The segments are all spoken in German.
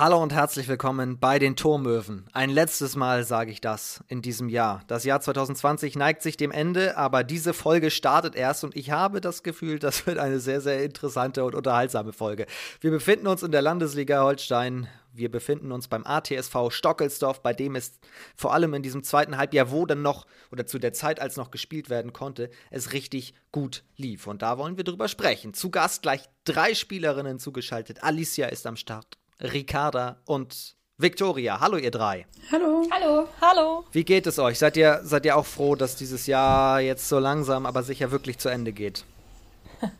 Hallo und herzlich willkommen bei den Turmöwen. Ein letztes Mal sage ich das in diesem Jahr. Das Jahr 2020 neigt sich dem Ende, aber diese Folge startet erst und ich habe das Gefühl, das wird eine sehr, sehr interessante und unterhaltsame Folge. Wir befinden uns in der Landesliga Holstein. Wir befinden uns beim ATSV Stockelsdorf, bei dem es vor allem in diesem zweiten Halbjahr, wo dann noch oder zu der Zeit, als noch gespielt werden konnte, es richtig gut lief. Und da wollen wir drüber sprechen. Zu Gast gleich drei Spielerinnen zugeschaltet. Alicia ist am Start. Ricarda und Victoria. Hallo ihr drei. Hallo. Hallo. Hallo. Wie geht es euch? Seid ihr, seid ihr auch froh, dass dieses Jahr jetzt so langsam, aber sicher wirklich zu Ende geht?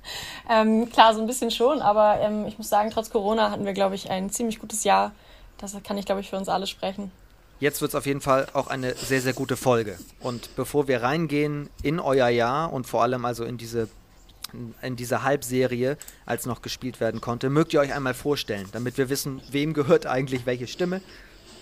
ähm, klar, so ein bisschen schon, aber ähm, ich muss sagen, trotz Corona hatten wir, glaube ich, ein ziemlich gutes Jahr. Das kann ich, glaube ich, für uns alle sprechen. Jetzt wird es auf jeden Fall auch eine sehr, sehr gute Folge. Und bevor wir reingehen in euer Jahr und vor allem also in diese in dieser Halbserie, als noch gespielt werden konnte. Mögt ihr euch einmal vorstellen, damit wir wissen, wem gehört eigentlich welche Stimme?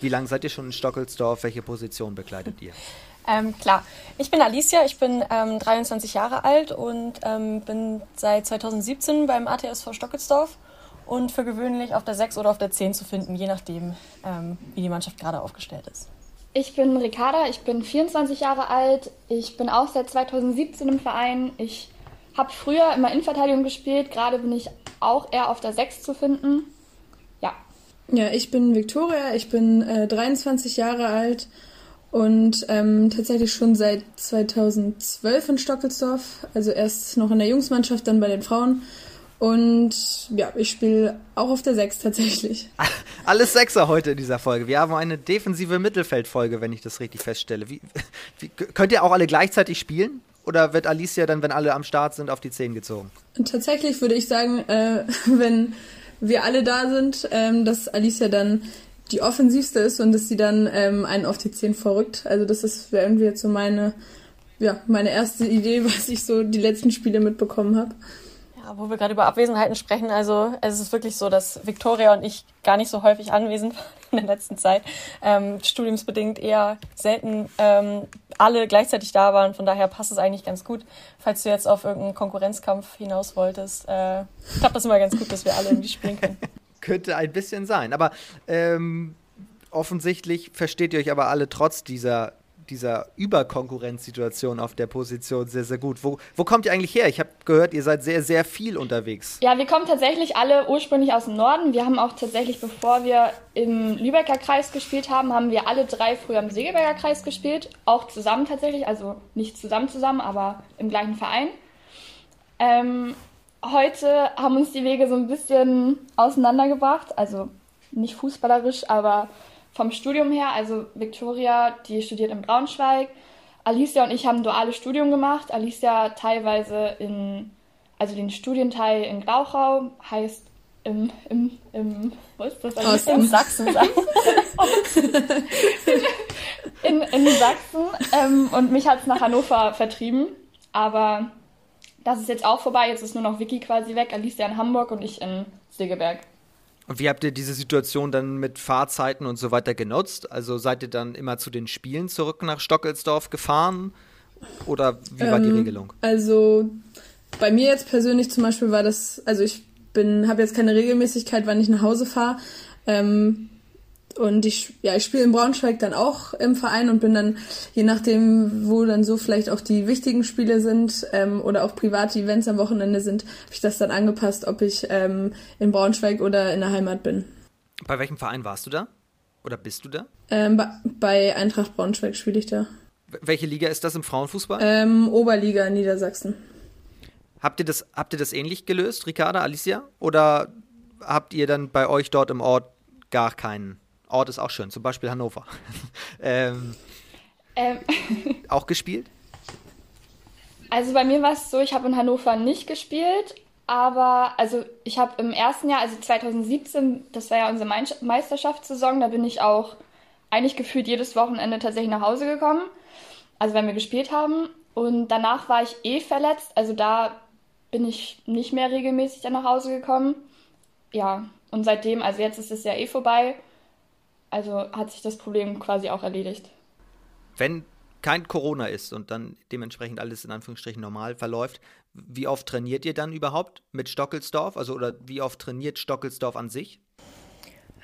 Wie lange seid ihr schon in Stockelsdorf? Welche Position bekleidet ihr? Ähm, klar, ich bin Alicia, ich bin ähm, 23 Jahre alt und ähm, bin seit 2017 beim ATSV Stockelsdorf und für gewöhnlich auf der 6 oder auf der 10 zu finden, je nachdem, ähm, wie die Mannschaft gerade aufgestellt ist. Ich bin Ricarda, ich bin 24 Jahre alt, ich bin auch seit 2017 im Verein. Ich habe früher immer Innenverteidigung gespielt, gerade bin ich auch eher auf der 6 zu finden. Ja. Ja, ich bin Viktoria, ich bin äh, 23 Jahre alt und ähm, tatsächlich schon seit 2012 in Stockelsdorf, also erst noch in der Jungsmannschaft, dann bei den Frauen. Und ja, ich spiele auch auf der 6 tatsächlich. Alles Sechser heute in dieser Folge. Wir haben eine defensive Mittelfeldfolge, wenn ich das richtig feststelle. Wie, wie, könnt ihr auch alle gleichzeitig spielen? Oder wird Alicia dann, wenn alle am Start sind, auf die Zehen gezogen? Tatsächlich würde ich sagen, äh, wenn wir alle da sind, ähm, dass Alicia dann die offensivste ist und dass sie dann ähm, einen auf die Zehen vorrückt. Also das ist irgendwie jetzt so meine, ja, meine erste Idee, was ich so die letzten Spiele mitbekommen habe wo wir gerade über Abwesenheiten sprechen, also es ist wirklich so, dass Victoria und ich gar nicht so häufig anwesend waren in der letzten Zeit. Ähm, studiumsbedingt eher selten ähm, alle gleichzeitig da waren. Von daher passt es eigentlich ganz gut. Falls du jetzt auf irgendeinen Konkurrenzkampf hinaus wolltest, äh, klappt das immer ganz gut, dass wir alle irgendwie spielen können. Könnte ein bisschen sein. Aber ähm, offensichtlich versteht ihr euch aber alle trotz dieser dieser Überkonkurrenzsituation auf der Position sehr, sehr gut. Wo, wo kommt ihr eigentlich her? Ich habe gehört, ihr seid sehr, sehr viel unterwegs. Ja, wir kommen tatsächlich alle ursprünglich aus dem Norden. Wir haben auch tatsächlich, bevor wir im Lübecker Kreis gespielt haben, haben wir alle drei früher im Segeberger Kreis gespielt. Auch zusammen tatsächlich, also nicht zusammen zusammen, aber im gleichen Verein. Ähm, heute haben uns die Wege so ein bisschen auseinandergebracht. Also nicht fußballerisch, aber vom Studium her, also Victoria, die studiert in Braunschweig. Alicia und ich haben duales Studium gemacht. Alicia teilweise in, also den Studienteil in Glauchau, heißt im, im, im, wo ist das? Osten. In Sachsen. in, in Sachsen. Ähm, und mich hat es nach Hannover vertrieben. Aber das ist jetzt auch vorbei. Jetzt ist nur noch Vicky quasi weg. Alicia in Hamburg und ich in Segeberg. Und wie habt ihr diese Situation dann mit Fahrzeiten und so weiter genutzt? Also seid ihr dann immer zu den Spielen zurück nach Stockelsdorf gefahren? Oder wie war ähm, die Regelung? Also bei mir jetzt persönlich zum Beispiel war das, also ich bin, habe jetzt keine Regelmäßigkeit, wann ich nach Hause fahre. Ähm, und ich, ja, ich spiele in Braunschweig dann auch im Verein und bin dann, je nachdem, wo dann so vielleicht auch die wichtigen Spiele sind ähm, oder auch private Events am Wochenende sind, habe ich das dann angepasst, ob ich ähm, in Braunschweig oder in der Heimat bin. Bei welchem Verein warst du da? Oder bist du da? Ähm, bei, bei Eintracht Braunschweig spiele ich da. Welche Liga ist das im Frauenfußball? Ähm, Oberliga in Niedersachsen. Habt ihr das, habt ihr das ähnlich gelöst, Ricarda, Alicia? Oder habt ihr dann bei euch dort im Ort gar keinen Ort ist auch schön, zum Beispiel Hannover. ähm, ähm. Auch gespielt? Also bei mir war es so, ich habe in Hannover nicht gespielt, aber also ich habe im ersten Jahr, also 2017, das war ja unsere Meisterschaftssaison, da bin ich auch eigentlich gefühlt jedes Wochenende tatsächlich nach Hause gekommen, also wenn wir gespielt haben. Und danach war ich eh verletzt, also da bin ich nicht mehr regelmäßig dann nach Hause gekommen. Ja, und seitdem, also jetzt ist es ja eh vorbei, also hat sich das Problem quasi auch erledigt. Wenn kein Corona ist und dann dementsprechend alles in Anführungsstrichen normal verläuft, wie oft trainiert ihr dann überhaupt mit Stockelsdorf? Also oder wie oft trainiert Stockelsdorf an sich?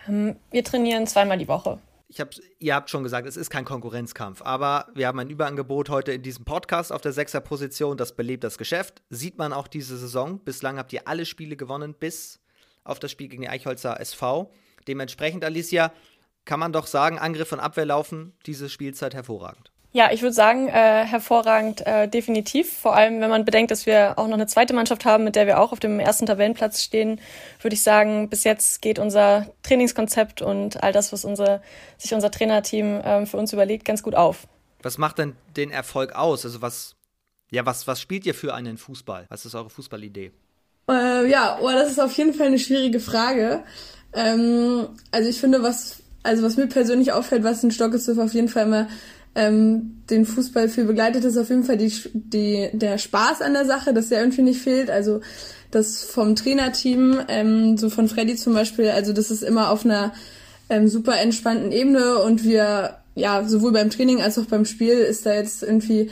Ähm, wir trainieren zweimal die Woche. Ich hab, ihr habt schon gesagt, es ist kein Konkurrenzkampf, aber wir haben ein Überangebot heute in diesem Podcast auf der Sechser-Position. Das belebt das Geschäft. Sieht man auch diese Saison. Bislang habt ihr alle Spiele gewonnen, bis auf das Spiel gegen die Eichholzer SV. Dementsprechend, Alicia, kann man doch sagen, Angriff und Abwehr laufen diese Spielzeit hervorragend. Ja, ich würde sagen, äh, hervorragend, äh, definitiv. Vor allem, wenn man bedenkt, dass wir auch noch eine zweite Mannschaft haben, mit der wir auch auf dem ersten Tabellenplatz stehen, würde ich sagen, bis jetzt geht unser Trainingskonzept und all das, was unsere, sich unser Trainerteam äh, für uns überlegt, ganz gut auf. Was macht denn den Erfolg aus? Also was, ja, was, was spielt ihr für einen Fußball? Was ist eure Fußballidee? Äh, ja, oh, das ist auf jeden Fall eine schwierige Frage. Ähm, also ich finde, was, also was mir persönlich auffällt, was in Stockesdorf auf jeden Fall immer ähm, den Fußball viel begleitet, ist auf jeden Fall die, die, der Spaß an der Sache, dass der irgendwie nicht fehlt. Also das vom Trainerteam, ähm, so von Freddy zum Beispiel, also das ist immer auf einer ähm, super entspannten Ebene und wir, ja, sowohl beim Training als auch beim Spiel ist da jetzt irgendwie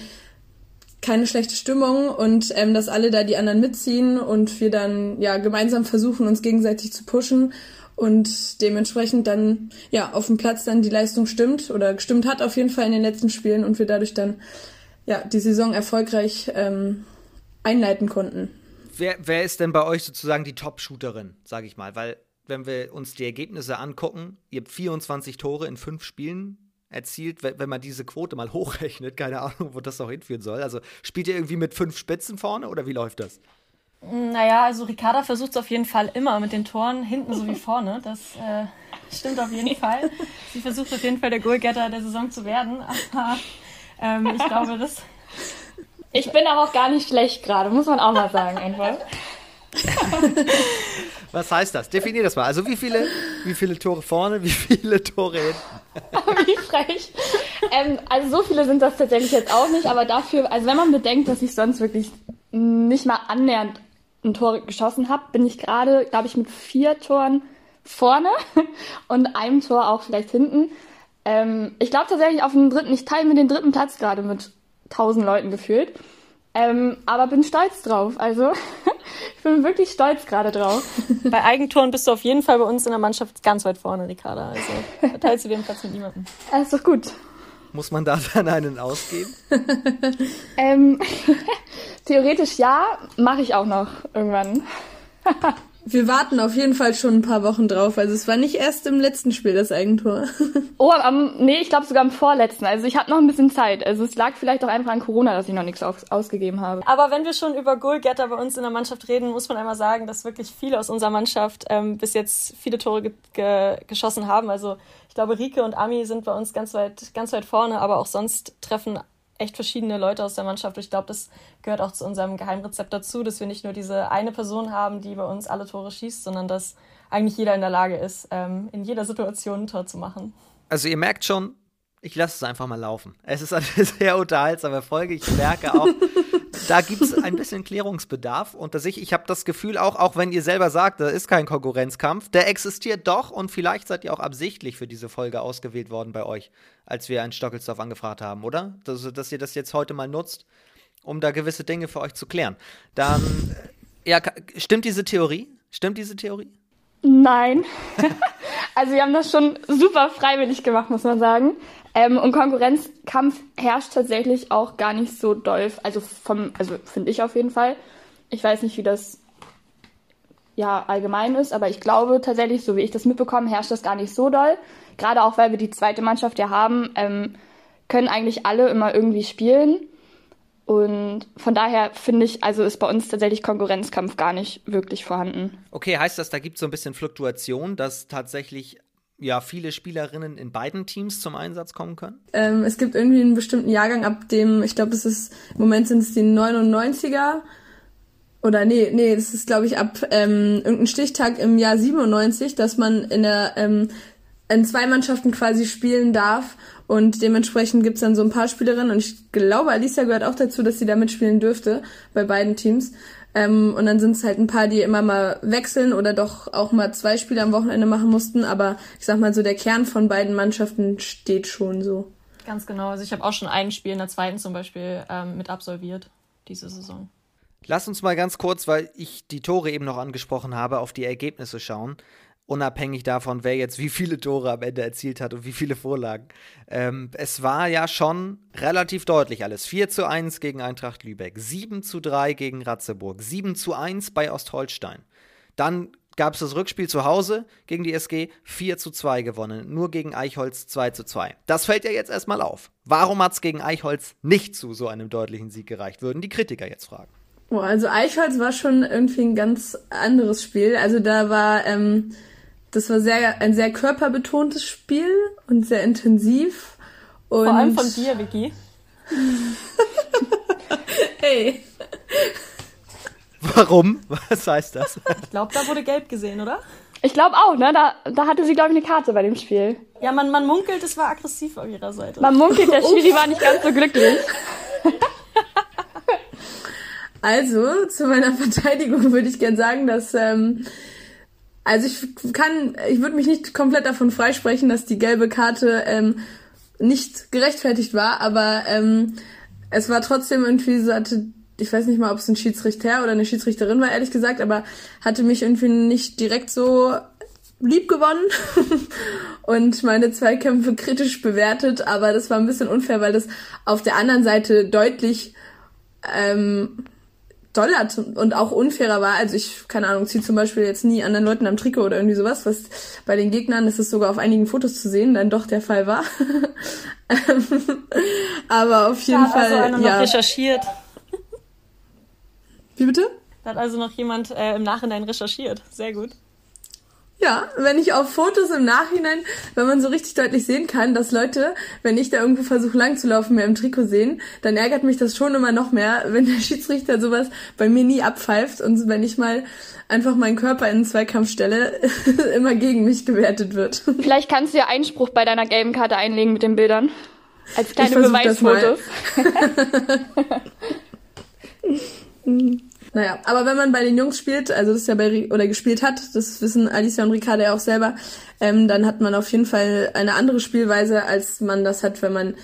keine schlechte Stimmung und ähm, dass alle da die anderen mitziehen und wir dann ja gemeinsam versuchen, uns gegenseitig zu pushen und dementsprechend dann ja auf dem Platz dann die Leistung stimmt oder gestimmt hat auf jeden Fall in den letzten Spielen und wir dadurch dann ja die Saison erfolgreich ähm, einleiten konnten. Wer, wer ist denn bei euch sozusagen die Top-Shooterin, sage ich mal? Weil wenn wir uns die Ergebnisse angucken, ihr habt 24 Tore in fünf Spielen erzielt, wenn man diese Quote mal hochrechnet, keine Ahnung, wo das noch hinführen soll. Also spielt ihr irgendwie mit fünf Spitzen vorne oder wie läuft das? Naja, also Ricarda versucht es auf jeden Fall immer mit den Toren hinten sowie vorne. Das äh, stimmt auf jeden Fall. Sie versucht auf jeden Fall der Goalgetter der Saison zu werden. Aber ähm, ich glaube, das. Ich bin aber auch gar nicht schlecht gerade, muss man auch mal sagen, einfach. Was heißt das? Definier das mal. Also wie viele, wie viele Tore vorne, wie viele Tore hinten? wie frech. Ähm, also so viele sind das tatsächlich jetzt auch nicht, aber dafür, also wenn man bedenkt, dass ich sonst wirklich nicht mal annähernd ein Tor geschossen habe, bin ich gerade, glaube ich, mit vier Toren vorne und einem Tor auch vielleicht hinten. Ähm, ich glaube tatsächlich auf dem dritten, ich teile mir den dritten Platz gerade mit tausend Leuten gefühlt. Ähm, aber bin stolz drauf. Also ich bin wirklich stolz gerade drauf. Bei Eigentoren bist du auf jeden Fall bei uns in der Mannschaft ganz weit vorne, Ricarda. Also teilst du den Platz mit niemandem. Das ist doch gut. Muss man da dann einen ausgeben? ähm, theoretisch ja, mache ich auch noch irgendwann. Wir warten auf jeden Fall schon ein paar Wochen drauf. Also es war nicht erst im letzten Spiel das Eigentor. oh, am, nee, ich glaube sogar am vorletzten. Also ich habe noch ein bisschen Zeit. Also es lag vielleicht auch einfach an Corona, dass ich noch nichts auf, ausgegeben habe. Aber wenn wir schon über Goalgetter bei uns in der Mannschaft reden, muss man einmal sagen, dass wirklich viele aus unserer Mannschaft ähm, bis jetzt viele Tore ge ge geschossen haben. Also ich glaube, Rike und Ami sind bei uns ganz weit, ganz weit vorne, aber auch sonst treffen echt verschiedene Leute aus der Mannschaft. Ich glaube, das gehört auch zu unserem Geheimrezept dazu, dass wir nicht nur diese eine Person haben, die bei uns alle Tore schießt, sondern dass eigentlich jeder in der Lage ist, ähm, in jeder Situation ein Tor zu machen. Also ihr merkt schon, ich lasse es einfach mal laufen. Es ist eine sehr unterhaltsame Folge. Ich merke auch, da gibt es ein bisschen Klärungsbedarf. Und dass ich, ich habe das Gefühl auch, auch wenn ihr selber sagt, da ist kein Konkurrenzkampf, der existiert doch und vielleicht seid ihr auch absichtlich für diese Folge ausgewählt worden bei euch, als wir einen Stockelsdorf angefragt haben, oder? Also, dass ihr das jetzt heute mal nutzt, um da gewisse Dinge für euch zu klären. Dann, äh, ja, stimmt diese Theorie? Stimmt diese Theorie? Nein. also wir haben das schon super freiwillig gemacht, muss man sagen. Ähm, und Konkurrenzkampf herrscht tatsächlich auch gar nicht so doll. Also also finde ich auf jeden Fall. Ich weiß nicht, wie das ja allgemein ist, aber ich glaube tatsächlich, so wie ich das mitbekomme, herrscht das gar nicht so doll. Gerade auch, weil wir die zweite Mannschaft ja haben, ähm, können eigentlich alle immer irgendwie spielen. Und von daher finde ich, also ist bei uns tatsächlich Konkurrenzkampf gar nicht wirklich vorhanden. Okay, heißt das, da gibt es so ein bisschen Fluktuation, dass tatsächlich ja viele Spielerinnen in beiden Teams zum Einsatz kommen können? Ähm, es gibt irgendwie einen bestimmten Jahrgang, ab dem, ich glaube, es ist, im Moment sind es die 99er. Oder nee, nee, das ist, glaube ich, ab ähm, irgendeinem Stichtag im Jahr 97, dass man in der ähm, in zwei Mannschaften quasi spielen darf. Und dementsprechend gibt's dann so ein paar Spielerinnen. Und ich glaube, Alicia gehört auch dazu, dass sie da mitspielen dürfte bei beiden Teams. Ähm, und dann sind es halt ein paar, die immer mal wechseln oder doch auch mal zwei Spiele am Wochenende machen mussten. Aber ich sag mal so, der Kern von beiden Mannschaften steht schon so. Ganz genau. Also ich habe auch schon ein Spiel in der zweiten zum Beispiel ähm, mit absolviert diese Saison. Lass uns mal ganz kurz, weil ich die Tore eben noch angesprochen habe, auf die Ergebnisse schauen. Unabhängig davon, wer jetzt wie viele Tore am Ende erzielt hat und wie viele Vorlagen. Ähm, es war ja schon relativ deutlich alles. 4 zu 1 gegen Eintracht Lübeck, 7 zu 3 gegen Ratzeburg, 7 zu 1 bei Ostholstein. Dann gab es das Rückspiel zu Hause gegen die SG 4 zu 2 gewonnen, nur gegen Eichholz 2 zu 2. Das fällt ja jetzt erstmal auf. Warum hat es gegen Eichholz nicht zu so einem deutlichen Sieg gereicht, würden die Kritiker jetzt fragen. Also Eichholz war schon irgendwie ein ganz anderes Spiel. Also da war, ähm, das war sehr, ein sehr körperbetontes Spiel und sehr intensiv. Und Vor allem von dir, Vicky. hey. Warum? Was heißt das? Ich glaube, da wurde gelb gesehen, oder? Ich glaube auch, ne? Da, da hatte sie, glaube ich, eine Karte bei dem Spiel. Ja, man, man munkelt, es war aggressiv auf ihrer Seite. Man munkelt, der Schiri war nicht ganz so glücklich. Also, zu meiner Verteidigung würde ich gern sagen, dass, ähm, also ich kann, ich würde mich nicht komplett davon freisprechen, dass die gelbe Karte ähm, nicht gerechtfertigt war, aber ähm, es war trotzdem irgendwie so, hatte, ich weiß nicht mal, ob es ein Schiedsrichter oder eine Schiedsrichterin war, ehrlich gesagt, aber hatte mich irgendwie nicht direkt so lieb gewonnen und meine Zweikämpfe kritisch bewertet, aber das war ein bisschen unfair, weil das auf der anderen Seite deutlich ähm, doller und auch unfairer war. Also ich, keine Ahnung, ziehe zum Beispiel jetzt nie anderen Leuten am Trikot oder irgendwie sowas, was bei den Gegnern, das ist sogar auf einigen Fotos zu sehen, dann doch der Fall war. Aber auf jeden da hat Fall. also einer ja. noch recherchiert. Wie bitte? Da hat also noch jemand äh, im Nachhinein recherchiert. Sehr gut. Ja, wenn ich auf Fotos im Nachhinein, wenn man so richtig deutlich sehen kann, dass Leute, wenn ich da irgendwo versuche lang zu laufen, mehr im Trikot sehen, dann ärgert mich das schon immer noch mehr, wenn der Schiedsrichter sowas bei mir nie abpfeift und wenn ich mal einfach meinen Körper in einen Zweikampf stelle, immer gegen mich gewertet wird. Vielleicht kannst du ja Einspruch bei deiner gelben Karte einlegen mit den Bildern. Als kleine. Beweisfotos. Naja, aber wenn man bei den Jungs spielt, also das ist ja bei oder gespielt hat, das wissen Alicia und Ricarda ja auch selber, ähm, dann hat man auf jeden Fall eine andere Spielweise, als man das hat, wenn man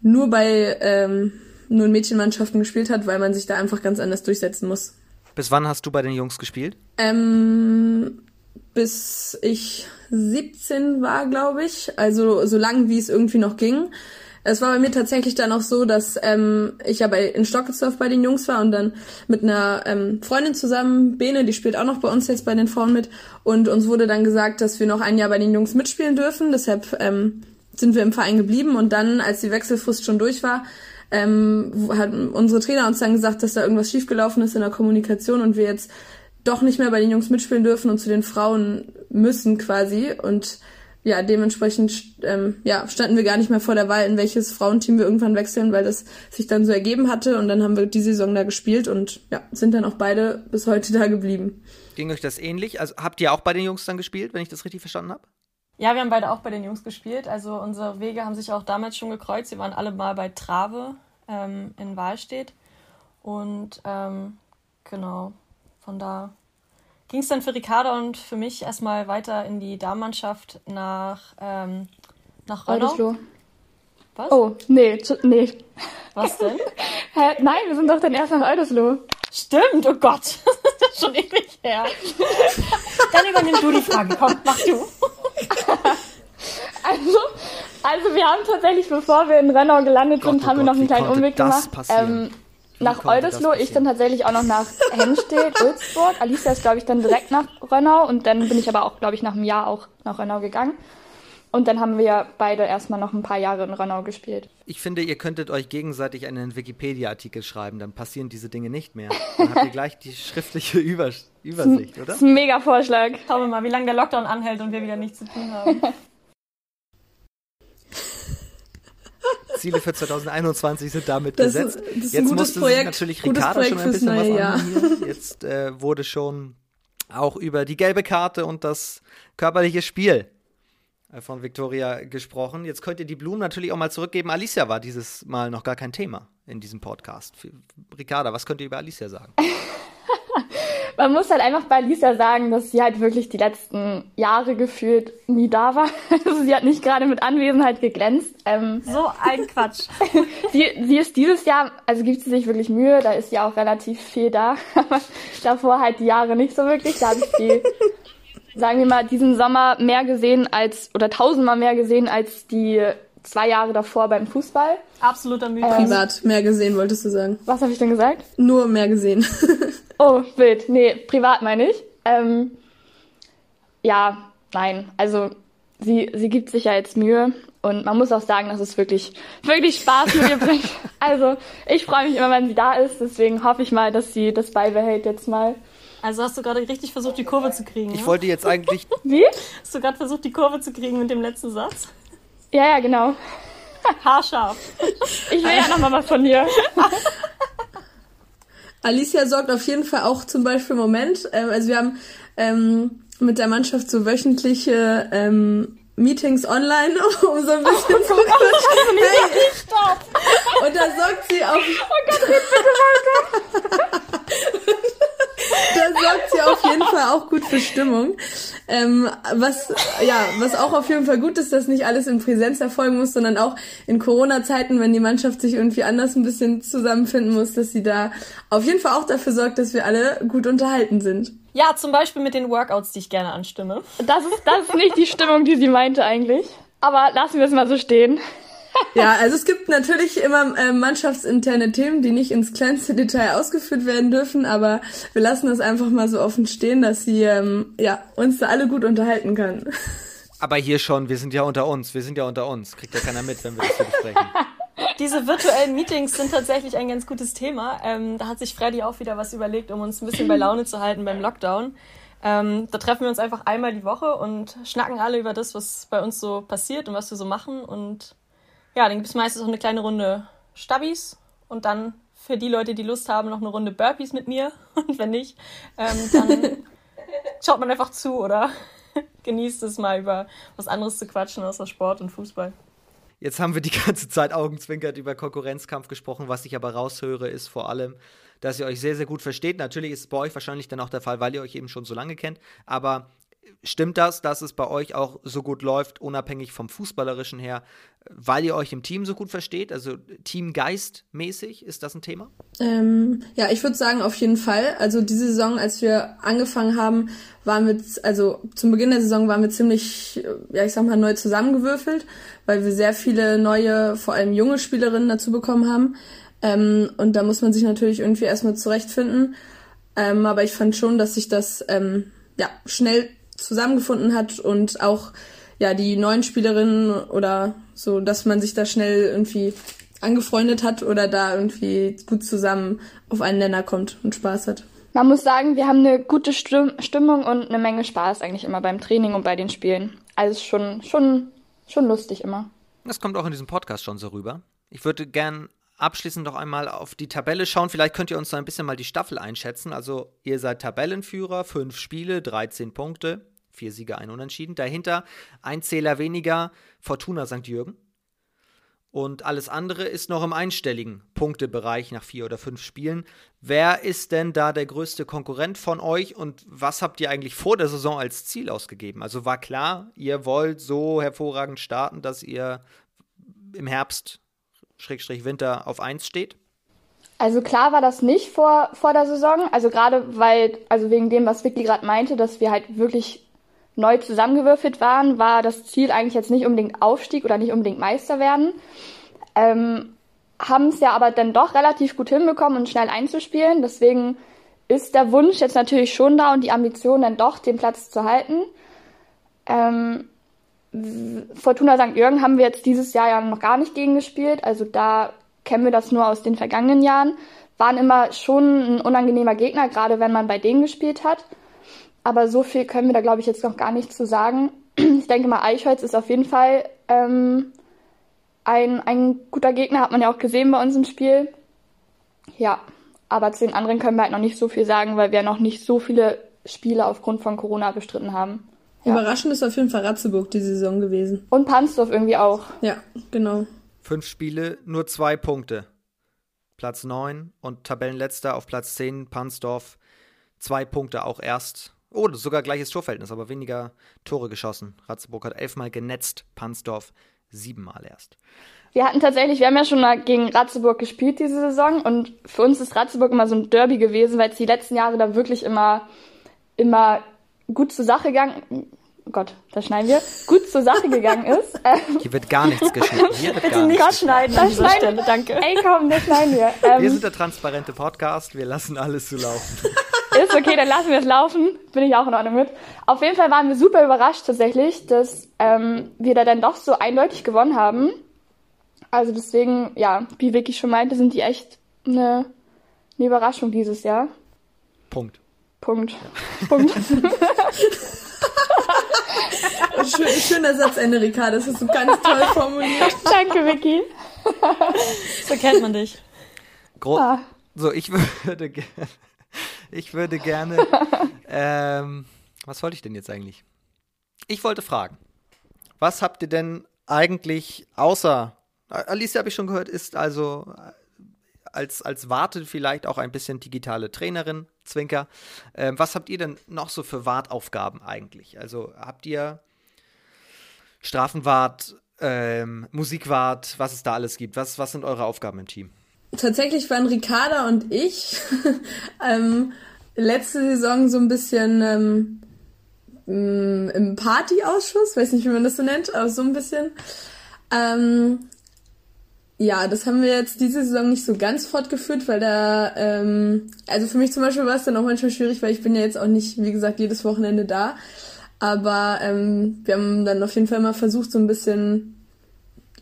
nur bei ähm, nur in Mädchenmannschaften gespielt hat, weil man sich da einfach ganz anders durchsetzen muss. Bis wann hast du bei den Jungs gespielt? Ähm, bis ich 17 war, glaube ich. Also so lang, wie es irgendwie noch ging. Es war bei mir tatsächlich dann auch so, dass ähm, ich ja bei, in Stockelsdorf bei den Jungs war und dann mit einer ähm, Freundin zusammen, Bene, die spielt auch noch bei uns jetzt bei den Frauen mit. Und uns wurde dann gesagt, dass wir noch ein Jahr bei den Jungs mitspielen dürfen. Deshalb ähm, sind wir im Verein geblieben. Und dann, als die Wechselfrist schon durch war, ähm, hat unsere Trainer uns dann gesagt, dass da irgendwas schiefgelaufen ist in der Kommunikation und wir jetzt doch nicht mehr bei den Jungs mitspielen dürfen und zu den Frauen müssen quasi. Und ja, dementsprechend ähm, ja, standen wir gar nicht mehr vor der Wahl, in welches Frauenteam wir irgendwann wechseln, weil das sich dann so ergeben hatte. Und dann haben wir die Saison da gespielt und ja, sind dann auch beide bis heute da geblieben. Ging euch das ähnlich? Also habt ihr auch bei den Jungs dann gespielt, wenn ich das richtig verstanden habe? Ja, wir haben beide auch bei den Jungs gespielt. Also unsere Wege haben sich auch damals schon gekreuzt. Wir waren alle mal bei Trave ähm, in Wahlstedt. Und ähm, genau, von da ging es dann für Ricarda und für mich erstmal weiter in die Damenmannschaft nach, ähm, nach Rönnow. Was? Oh, nee, zu- nee. Was denn? Hä? Nein, wir sind doch dann erst nach Oldesloe. Stimmt, oh Gott, das ist schon ewig her. Dann übernimm du die Frage, komm, mach du. Also, also wir haben tatsächlich, bevor wir in Rennau gelandet Gott, sind, oh haben wir Gott, noch einen kleinen Umweg das gemacht. passieren? Ähm, nach Oldesloe, ich dann tatsächlich auch noch nach Hemstedt, Ulzburg. Alicia ist, glaube ich, dann direkt nach Rennau und dann bin ich aber auch, glaube ich, nach einem Jahr auch nach Rennau gegangen. Und dann haben wir beide erstmal noch ein paar Jahre in Rennau gespielt. Ich finde, ihr könntet euch gegenseitig einen Wikipedia-Artikel schreiben, dann passieren diese Dinge nicht mehr. Dann habt ihr gleich die schriftliche Übers Übersicht, oder? Das ist ein mega Vorschlag. Schauen wir mal, wie lange der Lockdown anhält und wir wieder nichts zu tun haben. Ziele für 2021 sind damit Das gesetzt. ist- ist Jetzt musste Projekt- sich natürlich Ricarda schon ein bisschen was hier. Jetzt äh, wurde schon auch über die gelbe Karte und das körperliche Spiel äh, von Victoria gesprochen. Jetzt könnt ihr die Blumen natürlich auch mal zurückgeben. Alicia war dieses Mal noch gar kein Thema in diesem Podcast. Ricarda, was könnt ihr über Alicia sagen? Man muss halt einfach bei Alicia sagen, dass sie halt wirklich die letzten Jahre gefühlt nie da war. Also sie hat nicht gerade mit Anwesenheit geglänzt. Ähm, So ein Quatsch. sie, sie ist dieses Jahr, also gibt sie sich wirklich Mühe, da ist sie auch relativ viel da. Aber davor halt die Jahre nicht so wirklich. Da habe ich sie sagen wir mal, diesen Sommer mehr gesehen als, oder tausendmal mehr gesehen als die zwei Jahre davor beim Fußball. Absoluter Mythos. Ähm, privat mehr gesehen, wolltest du sagen? Was habe ich denn gesagt? Nur mehr gesehen. oh, wild. Nee, privat meine ich. Ähm, ja, nein. Also sie, sie gibt sich ja jetzt Mühe und man muss auch sagen, dass es wirklich, wirklich Spaß mit ihr bringt. Also ich freue mich immer, wenn sie da ist. Deswegen hoffe ich mal, dass sie das beibehält jetzt mal. Also hast du gerade richtig versucht, die Kurve zu kriegen. Ich ne? wollte jetzt eigentlich. Wie? Hast du gerade versucht, die Kurve zu kriegen mit dem letzten Satz? Ja, ja, genau. Haarscharf. Ich will ja noch mal was von dir. Alicia sorgt auf jeden Fall auch zum Beispiel im Moment. Ähm, also wir haben ähm, mit der Mannschaft so wöchentliche ähm, Meetings online, um so ein bisschen oh, zu quatschen. Hey. Stopp! Und da sorgt sie auf. Oh Gott, bitte weiter! da sorgt sie auf jeden Fall auch gut für Stimmung. Ähm, was, ja, was auch auf jeden Fall gut ist, dass nicht alles in Präsenz erfolgen muss, sondern auch in Corona-Zeiten, wenn die Mannschaft sich irgendwie anders ein bisschen zusammenfinden muss, dass sie da auf jeden Fall auch dafür sorgt, dass wir alle gut unterhalten sind. Ja, zum Beispiel mit den Workouts, die ich gerne anstimme. Das ist, das ist nicht die Stimmung, die sie meinte eigentlich. Aber lassen wir es mal so stehen. Ja, also es gibt natürlich immer äh, mannschaftsinterne Themen, die nicht ins kleinste Detail ausgeführt werden dürfen, aber wir lassen das einfach mal so offen stehen, dass sie ähm, ja, uns da alle gut unterhalten kann. Aber hier schon, wir sind ja unter uns, wir sind ja unter uns. Kriegt ja keiner mit, wenn wir das hier besprechen. Diese virtuellen Meetings sind tatsächlich ein ganz gutes Thema. Ähm, da hat sich Freddy auch wieder was überlegt, um uns ein bisschen bei Laune zu halten beim Lockdown. Ähm, da treffen wir uns einfach einmal die Woche und schnacken alle über das, was bei uns so passiert und was wir so machen und ja, dann gibt es meistens auch eine kleine Runde Stabis und dann für die Leute, die Lust haben, noch eine Runde Burpees mit mir. Und wenn nicht, ähm, dann schaut man einfach zu oder genießt es mal über was anderes zu quatschen außer Sport und Fußball. Jetzt haben wir die ganze Zeit augenzwinkert über Konkurrenzkampf gesprochen. Was ich aber raushöre, ist vor allem, dass ihr euch sehr, sehr gut versteht. Natürlich ist es bei euch wahrscheinlich dann auch der Fall, weil ihr euch eben schon so lange kennt. Aber Stimmt das, dass es bei euch auch so gut läuft, unabhängig vom Fußballerischen her, weil ihr euch im Team so gut versteht? Also Teamgeist mäßig, ist das ein Thema? Ähm, ja, ich würde sagen, auf jeden Fall. Also diese Saison, als wir angefangen haben, waren wir, also zum Beginn der Saison waren wir ziemlich, ja, ich sag mal, neu zusammengewürfelt, weil wir sehr viele neue, vor allem junge Spielerinnen dazu bekommen haben. Ähm, und da muss man sich natürlich irgendwie erstmal zurechtfinden. Ähm, aber ich fand schon, dass sich das ähm, ja, schnell zusammengefunden hat und auch ja die neuen Spielerinnen oder so, dass man sich da schnell irgendwie angefreundet hat oder da irgendwie gut zusammen auf einen Nenner kommt und Spaß hat. Man muss sagen, wir haben eine gute Stimmung und eine Menge Spaß eigentlich immer beim Training und bei den Spielen. Also schon, schon, schon lustig immer. Das kommt auch in diesem Podcast schon so rüber. Ich würde gern abschließend noch einmal auf die Tabelle schauen. Vielleicht könnt ihr uns so ein bisschen mal die Staffel einschätzen. Also ihr seid Tabellenführer, fünf Spiele, 13 Punkte. Vier Siege, ein Unentschieden. Dahinter ein Zähler weniger, Fortuna St. Jürgen. Und alles andere ist noch im einstelligen Punktebereich nach vier oder fünf Spielen. Wer ist denn da der größte Konkurrent von euch und was habt ihr eigentlich vor der Saison als Ziel ausgegeben? Also war klar, ihr wollt so hervorragend starten, dass ihr im Herbst, Schrägstrich Winter, auf 1 steht? Also klar war das nicht vor, vor der Saison. Also gerade weil, also wegen dem, was Vicky gerade meinte, dass wir halt wirklich neu zusammengewürfelt waren, war das Ziel eigentlich jetzt nicht unbedingt Aufstieg oder nicht unbedingt Meister werden. Ähm, haben es ja aber dann doch relativ gut hinbekommen und schnell einzuspielen. Deswegen ist der Wunsch jetzt natürlich schon da und die Ambition dann doch, den Platz zu halten. Ähm, Fortuna St. Jürgen haben wir jetzt dieses Jahr ja noch gar nicht gegen gespielt. Also da kennen wir das nur aus den vergangenen Jahren. Waren immer schon ein unangenehmer Gegner, gerade wenn man bei denen gespielt hat. Aber so viel können wir da, glaube ich, jetzt noch gar nicht zu sagen. Ich denke mal, Eichholz ist auf jeden Fall ähm, ein, ein guter Gegner, hat man ja auch gesehen bei uns im Spiel. Ja, aber zu den anderen können wir halt noch nicht so viel sagen, weil wir noch nicht so viele Spiele aufgrund von Corona bestritten haben. Ja. Überraschend ist auf jeden Fall Ratzeburg die Saison gewesen. Und Pansdorf irgendwie auch. Ja, genau. Fünf Spiele, nur zwei Punkte. Platz 9 und Tabellenletzter auf Platz 10, Pansdorf. Zwei Punkte auch erst Oh, sogar gleiches Torverhältnis, aber weniger Tore geschossen. Ratzeburg hat elfmal genetzt, Pansdorf siebenmal erst. Wir hatten tatsächlich, wir haben ja schon mal gegen Ratzeburg gespielt diese Saison und für uns ist Ratzeburg immer so ein Derby gewesen, weil es die letzten Jahre da wirklich immer, immer gut zur Sache gegangen, oh Gott, das schneiden wir, gut zur Sache gegangen ist. Ähm, Hier wird gar nichts geschnitten. Hier wird Bitte gar nicht nichts schneiden an dieser Stelle, danke. Ey, komm, das schneiden wir. Wir Ähm, sind der transparente Podcast, wir lassen alles so laufen. Ist okay, dann lassen wir es laufen. Bin ich auch in Ordnung mit. Auf jeden Fall waren wir super überrascht tatsächlich, dass ähm, wir da dann doch so eindeutig gewonnen haben. Also deswegen, ja, wie Vicky schon meinte, sind die echt eine, eine Überraschung dieses Jahr. Punkt. Punkt. Punkt. Schön, schöner Satzende, Ricardo. Das hast du ganz toll formuliert. Danke, Vicky. So kennt man dich. Gro Ah. So, ich würde gerne. Ich würde gerne. ähm, was wollte ich denn jetzt eigentlich? Ich wollte fragen, was habt ihr denn eigentlich außer. Alicia habe ich schon gehört, ist also äh, als, als Warte vielleicht auch ein bisschen digitale Trainerin, Zwinker. Ähm, was habt ihr denn noch so für Wartaufgaben eigentlich? Also habt ihr Strafenwart, ähm, Musikwart, was es da alles gibt? Was, was sind eure Aufgaben im Team? Tatsächlich waren Ricarda und ich ähm, letzte Saison so ein bisschen ähm, m, im Partyausschuss, weiß nicht, wie man das so nennt, aber so ein bisschen. Ähm, ja, das haben wir jetzt diese Saison nicht so ganz fortgeführt, weil da, ähm, also für mich zum Beispiel war es dann auch manchmal schwierig, weil ich bin ja jetzt auch nicht, wie gesagt, jedes Wochenende da. Aber ähm, wir haben dann auf jeden Fall mal versucht, so ein bisschen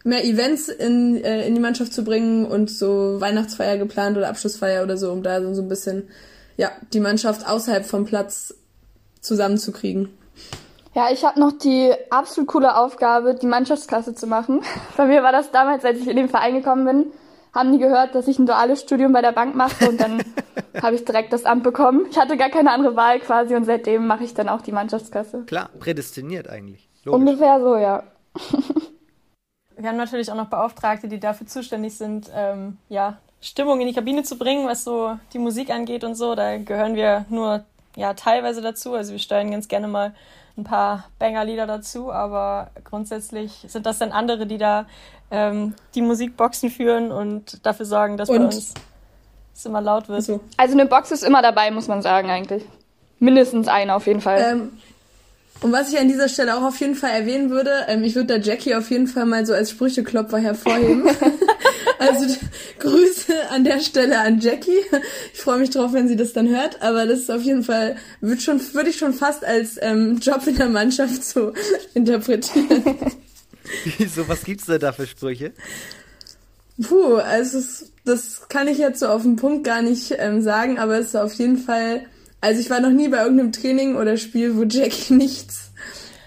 mehr Events in, äh, in die Mannschaft zu bringen und so Weihnachtsfeier geplant oder Abschlussfeier oder so, um da so, so ein bisschen, ja, die Mannschaft außerhalb vom Platz zusammenzukriegen. Ja, ich habe noch die absolut coole Aufgabe, die Mannschaftskasse zu machen. Bei mir war das damals, als ich in den Verein gekommen bin, haben die gehört, dass ich ein duales Studium bei der Bank mache und dann habe ich direkt das Amt bekommen. Ich hatte gar keine andere Wahl quasi und seitdem mache ich dann auch die Mannschaftskasse. Klar, prädestiniert eigentlich. Logisch. Ungefähr so, ja. Wir haben natürlich auch noch Beauftragte, die dafür zuständig sind, ähm, ja, Stimmung in die Kabine zu bringen, was so die Musik angeht und so. Da gehören wir nur ja teilweise dazu. Also wir steuern ganz gerne mal ein paar Banger-Lieder dazu, aber grundsätzlich sind das dann andere, die da ähm, die Musikboxen führen und dafür sorgen, dass bei Und- uns es immer laut wird. Also, Also eine Box ist immer dabei, muss man sagen eigentlich. Mindestens eine auf jeden Fall. ähm, und was ich an dieser Stelle auch auf jeden Fall erwähnen würde, ähm, ich würde da Jackie auf jeden Fall mal so als Sprücheklopfer hervorheben. also Grüße an der Stelle an Jackie. Ich freue mich drauf, wenn sie das dann hört. Aber das ist auf jeden Fall, würde schon, würde ich schon fast als ähm, Job in der Mannschaft so interpretieren. Wieso, was gibt's denn da für Sprüche? Puh, also das kann ich jetzt so auf den Punkt gar nicht ähm, sagen, aber es ist auf jeden Fall. Also ich war noch nie bei irgendeinem Training oder Spiel, wo Jackie nichts.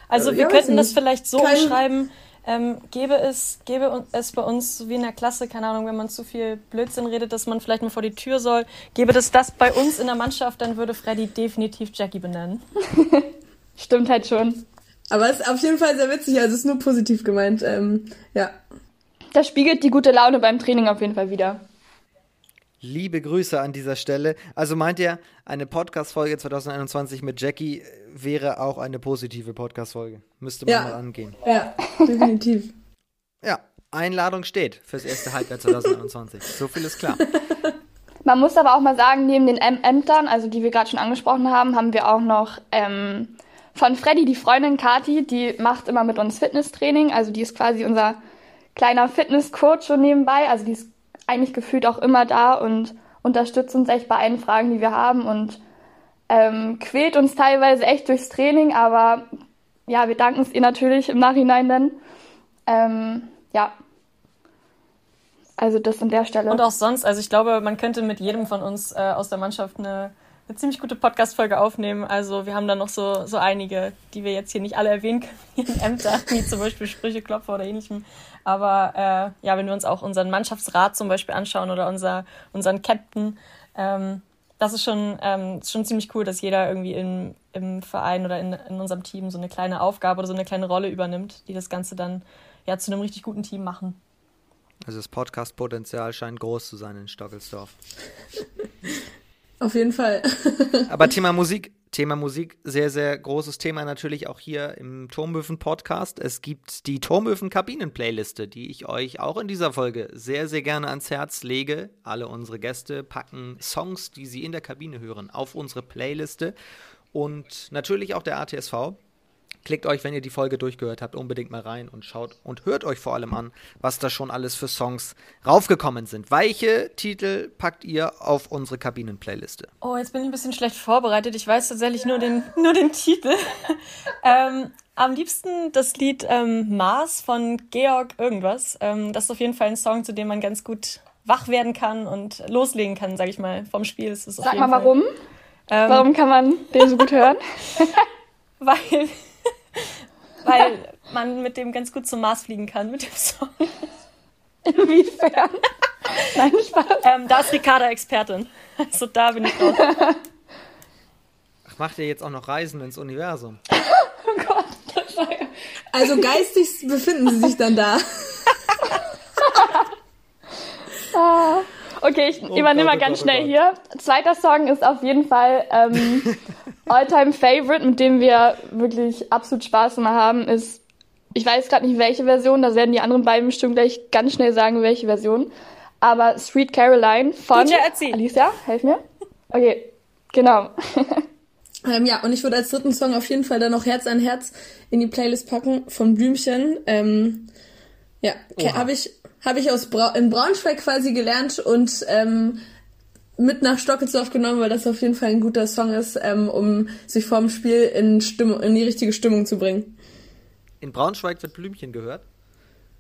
Also Äh, wir ja, könnten das vielleicht so Kein- beschreiben, ähm, gäbe es, gäbe es bei uns so wie in der Klasse, keine Ahnung, wenn man zu viel Blödsinn redet, dass man vielleicht mal vor die Tür soll, gäbe es das bei uns in der Mannschaft, dann würde Freddy definitiv Jackie benennen. Stimmt halt schon. Aber es ist auf jeden Fall sehr witzig, also es ist nur positiv gemeint. Ähm, ja. Das spiegelt die gute Laune beim Training auf jeden Fall wieder. Liebe Grüße an dieser Stelle. Also meint ihr, eine Podcast-Folge 2021 mit Jackie wäre auch eine positive Podcast-Folge? Müsste man Ja. mal angehen. Ja, definitiv. Ja, Einladung steht fürs erste Halbjahr 2021. So viel ist klar. Man muss aber auch mal sagen, neben den Äm- Ämtern, also die wir gerade schon angesprochen haben, haben wir auch noch ähm, von Freddy die Freundin Kati, die macht immer mit uns Fitnesstraining. Also die ist quasi unser kleiner Fitnesscoach schon nebenbei. Also die ist eigentlich gefühlt auch immer da und unterstützt uns echt bei allen Fragen, die wir haben und ähm, quält uns teilweise echt durchs Training, aber ja, wir danken es ihr natürlich im Nachhinein dann. Ähm, ja. Also das an der Stelle. Und auch sonst, also ich glaube, man könnte mit jedem von uns äh, aus der Mannschaft eine, eine ziemlich gute Podcast-Folge aufnehmen. Also wir haben da noch so, so einige, die wir jetzt hier nicht alle erwähnen können, in Ämter, wie zum Beispiel Sprücheklopfer oder ähnlichem. Aber äh, ja, wenn wir uns auch unseren Mannschaftsrat zum Beispiel anschauen oder unser, unseren Captain, ähm, das ist schon, ähm, ist schon ziemlich cool, dass jeder irgendwie im, im Verein oder in, in unserem Team so eine kleine Aufgabe oder so eine kleine Rolle übernimmt, die das Ganze dann ja zu einem richtig guten Team machen. Also das Podcast-Potenzial scheint groß zu sein in Stockelsdorf. Auf jeden Fall. Aber Thema Musik, Thema Musik, sehr, sehr großes Thema natürlich auch hier im Turmöfen-Podcast. Es gibt die Turmöfen-Kabinen-Playliste, die ich euch auch in dieser Folge sehr, sehr gerne ans Herz lege. Alle unsere Gäste packen Songs, die sie in der Kabine hören, auf unsere Playliste. und natürlich auch der ATSV. Klickt euch, wenn ihr die Folge durchgehört habt, unbedingt mal rein und schaut und hört euch vor allem an, was da schon alles für Songs raufgekommen sind. Welche Titel packt ihr auf unsere Kabinen-Playliste? Oh, jetzt bin ich ein bisschen schlecht vorbereitet. Ich weiß tatsächlich nur den, nur den Titel. ähm, am liebsten das Lied ähm, Mars von Georg irgendwas. Ähm, das ist auf jeden Fall ein Song, zu dem man ganz gut wach werden kann und loslegen kann, sag ich mal, vom Spiel. Sag mal warum. Ähm, warum kann man den so gut hören? weil weil man mit dem ganz gut zum Mars fliegen kann, mit dem Song. Inwiefern? Nein, Spaß. Ähm, da ist Ricarda Expertin. Also da bin ich raus. Ach, macht ihr jetzt auch noch Reisen ins Universum? oh Gott. Das war ja... Also geistig befinden sie sich dann da. ah. Okay, ich oh übernehme mal oh ganz oh schnell hier. Zweiter Song ist auf jeden Fall ähm, Alltime Favorite, mit dem wir wirklich absolut Spaß immer haben, ist, ich weiß gerade nicht welche Version, da werden die anderen beiden bestimmt gleich ganz schnell sagen, welche Version. Aber Sweet Caroline von DJ Alicia, helf mir. Okay, genau. ähm, ja, und ich würde als dritten Song auf jeden Fall dann noch Herz an Herz in die Playlist packen von Blümchen. Ähm, ja, habe ich habe ich aus Bra in Braunschweig quasi gelernt und ähm, mit nach Stockelsdorf genommen, weil das auf jeden Fall ein guter Song ist, ähm, um sich vorm Spiel in, Stimmung, in die richtige Stimmung zu bringen. In Braunschweig wird Blümchen gehört?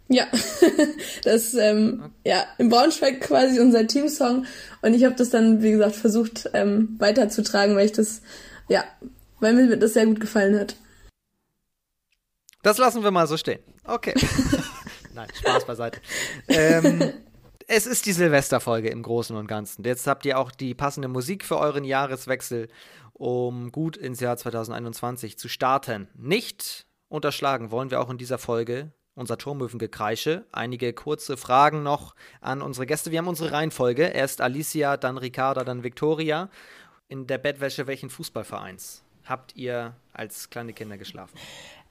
Ja, das ähm, okay. ja in Braunschweig quasi unser Teamsong und ich habe das dann wie gesagt versucht ähm, weiterzutragen, weil ich das ja, weil mir das sehr gut gefallen hat. Das lassen wir mal so stehen. Okay. Nein, Spaß beiseite. ähm, es ist die Silvesterfolge im Großen und Ganzen. Jetzt habt ihr auch die passende Musik für euren Jahreswechsel, um gut ins Jahr 2021 zu starten. Nicht unterschlagen wollen wir auch in dieser Folge unser Turmöwengekreische. Einige kurze Fragen noch an unsere Gäste. Wir haben unsere Reihenfolge. Erst Alicia, dann Ricarda, dann Victoria. In der Bettwäsche welchen Fußballvereins habt ihr als kleine Kinder geschlafen?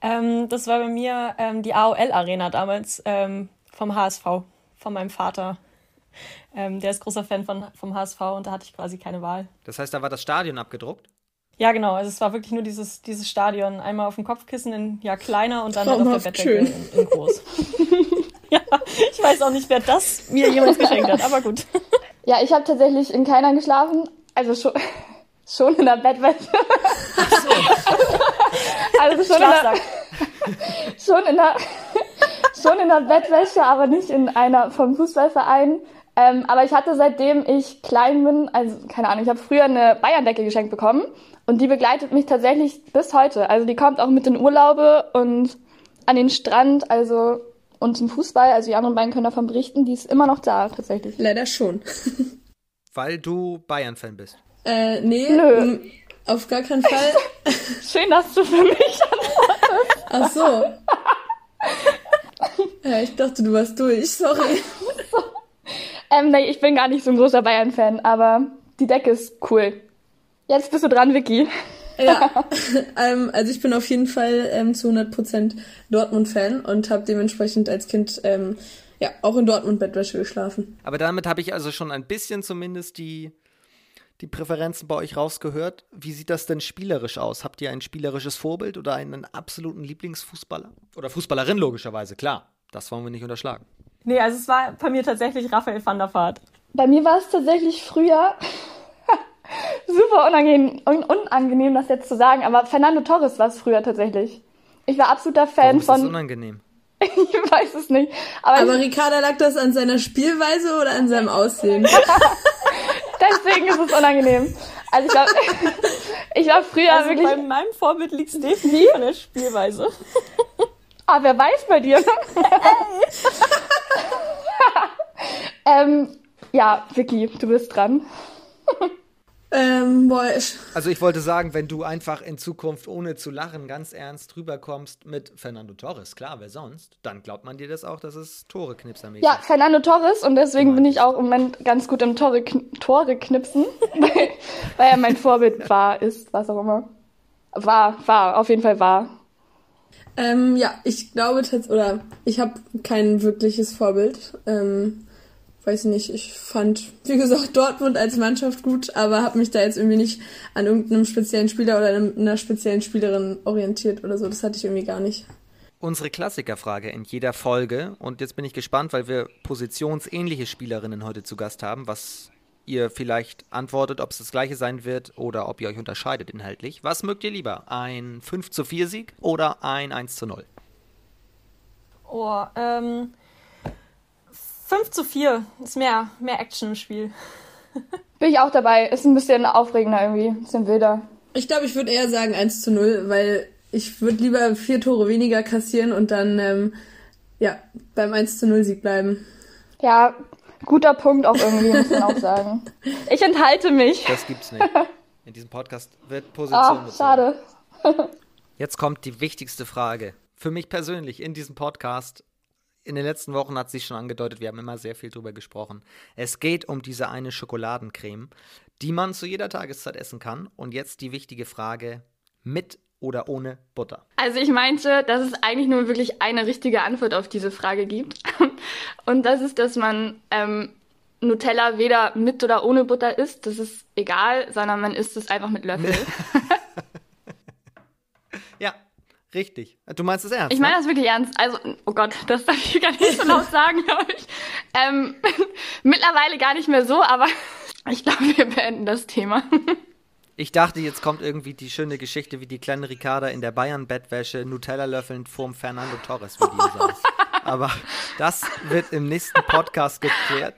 Ähm, das war bei mir ähm, die AOL-Arena damals ähm, vom HSV, von meinem Vater. Ähm, der ist großer Fan von, vom HSV und da hatte ich quasi keine Wahl. Das heißt, da war das Stadion abgedruckt? Ja, genau. Also es war wirklich nur dieses, dieses Stadion. Einmal auf dem Kopfkissen in ja kleiner und dann halt auf der Bettdecke in, in, groß. ja, ich weiß auch nicht, wer das mir jemals geschenkt hat, aber gut. Ja, ich habe tatsächlich in keiner geschlafen. Also schon, schon in der Bettwäsche. Also schon in der, schon in der, schon in der Bettwäsche, aber nicht in einer vom Fußballverein. Ähm, aber ich hatte seitdem ich klein bin, also keine Ahnung, ich habe früher eine Bayern-Decke geschenkt bekommen und die begleitet mich tatsächlich bis heute. Also die kommt auch mit in Urlaube und an den Strand, also und zum Fußball, also die anderen beiden können davon berichten, die ist immer noch da tatsächlich. Leider schon. Weil du Bayern-Fan bist. Äh, nee, Nö. auf gar keinen Fall. Schön, dass du für mich antwortest. Ach so. Ja, ich dachte, du warst durch, sorry. ähm, nee, ich bin gar nicht so ein großer Bayern-Fan, aber die Decke ist cool. Jetzt bist du dran, Vicky. ja, ähm, also ich bin auf jeden Fall ähm, zu 100% Dortmund-Fan und habe dementsprechend als Kind ähm, ja auch in Dortmund Bettwäsche geschlafen. Aber damit habe ich also schon ein bisschen zumindest die die Präferenzen bei euch rausgehört. Wie sieht das denn spielerisch aus? Habt ihr ein spielerisches Vorbild oder einen absoluten Lieblingsfußballer? Oder Fußballerin logischerweise, klar. Das wollen wir nicht unterschlagen. Nee, also es war bei mir tatsächlich Raphael van der Vaart. Bei mir war es tatsächlich früher super unangenehm, unangenehm, das jetzt zu sagen, aber Fernando Torres war es früher tatsächlich. Ich war absoluter Fan Warum ist von. Das unangenehm. ich weiß es nicht. Aber, aber Ricarda lag das an seiner Spielweise oder an seinem Aussehen? Deswegen ist es unangenehm. Also ich glaube, ich war früher also wirklich. Bei meinem Vorbild liegt es definitiv an der Spielweise. Ah, wer weiß bei dir? ähm, ja, Vicky, du bist dran. Ähm, boah, ich also ich wollte sagen, wenn du einfach in Zukunft ohne zu lachen ganz ernst rüberkommst mit Fernando Torres, klar, wer sonst, dann glaubt man dir das auch, dass es Tore knipsermäßig Ja, Fernando Torres und deswegen bin ich auch im Moment ganz gut im Tore, Tore knipsen, weil, weil er mein Vorbild war, ist, was auch immer. War, war, auf jeden Fall war. Ähm, ja, ich glaube tatsächlich, oder ich habe kein wirkliches Vorbild. Ähm, weiß nicht, ich fand, wie gesagt, Dortmund als Mannschaft gut, aber habe mich da jetzt irgendwie nicht an irgendeinem speziellen Spieler oder einer speziellen Spielerin orientiert oder so. Das hatte ich irgendwie gar nicht. Unsere Klassikerfrage in jeder Folge. Und jetzt bin ich gespannt, weil wir positionsähnliche Spielerinnen heute zu Gast haben, was ihr vielleicht antwortet, ob es das gleiche sein wird oder ob ihr euch unterscheidet inhaltlich. Was mögt ihr lieber? Ein 5 zu 4 Sieg oder ein 1 zu 0? Oh, ähm, 5 zu 4 ist mehr, mehr Action im Spiel. Bin ich auch dabei. Ist ein bisschen aufregender irgendwie, ein bisschen wilder. Ich glaube, ich würde eher sagen 1 zu 0, weil ich würde lieber vier Tore weniger kassieren und dann ähm, ja, beim 1 zu 0 Sieg bleiben. Ja, guter Punkt auch irgendwie, muss man auch sagen. Ich enthalte mich. Das gibt's nicht. In diesem Podcast wird Position Ah, schade. Jetzt kommt die wichtigste Frage. Für mich persönlich in diesem Podcast. In den letzten Wochen hat sich schon angedeutet, wir haben immer sehr viel drüber gesprochen. Es geht um diese eine Schokoladencreme, die man zu jeder Tageszeit essen kann. Und jetzt die wichtige Frage: mit oder ohne Butter? Also ich meinte, dass es eigentlich nur wirklich eine richtige Antwort auf diese Frage gibt. Und das ist, dass man ähm, Nutella weder mit oder ohne Butter isst. Das ist egal, sondern man isst es einfach mit Löffel. ja, richtig. Du meinst es ernst? Ich meine ne? das wirklich ernst. Also, oh Gott, das darf ich gar nicht so laut sagen, glaube ich. Ähm, mittlerweile gar nicht mehr so, aber ich glaube, wir beenden das Thema. Ich dachte, jetzt kommt irgendwie die schöne Geschichte, wie die kleine Ricarda in der Bayern-Bettwäsche Nutella löffelnd vorm Fernando Torres-Video saß. Aber das wird im nächsten Podcast geklärt.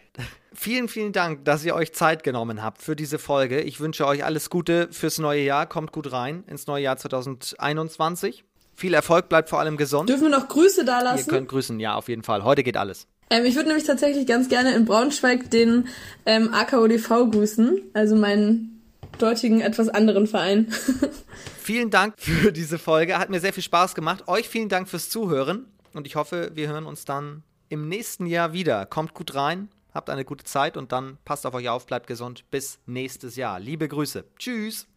Vielen, vielen Dank, dass ihr euch Zeit genommen habt für diese Folge. Ich wünsche euch alles Gute fürs neue Jahr. Kommt gut rein ins neue Jahr 2021. Viel Erfolg, bleibt vor allem gesund. Dürfen wir noch Grüße da Ihr lassen? könnt grüßen, ja, auf jeden Fall. Heute geht alles. Ähm, ich würde nämlich tatsächlich ganz gerne in Braunschweig den ähm, AKODV grüßen, also meinen dortigen etwas anderen Verein. Vielen Dank für diese Folge. Hat mir sehr viel Spaß gemacht. Euch vielen Dank fürs Zuhören. Und ich hoffe, wir hören uns dann im nächsten Jahr wieder. Kommt gut rein, habt eine gute Zeit und dann passt auf euch auf, bleibt gesund. Bis nächstes Jahr. Liebe Grüße. Tschüss.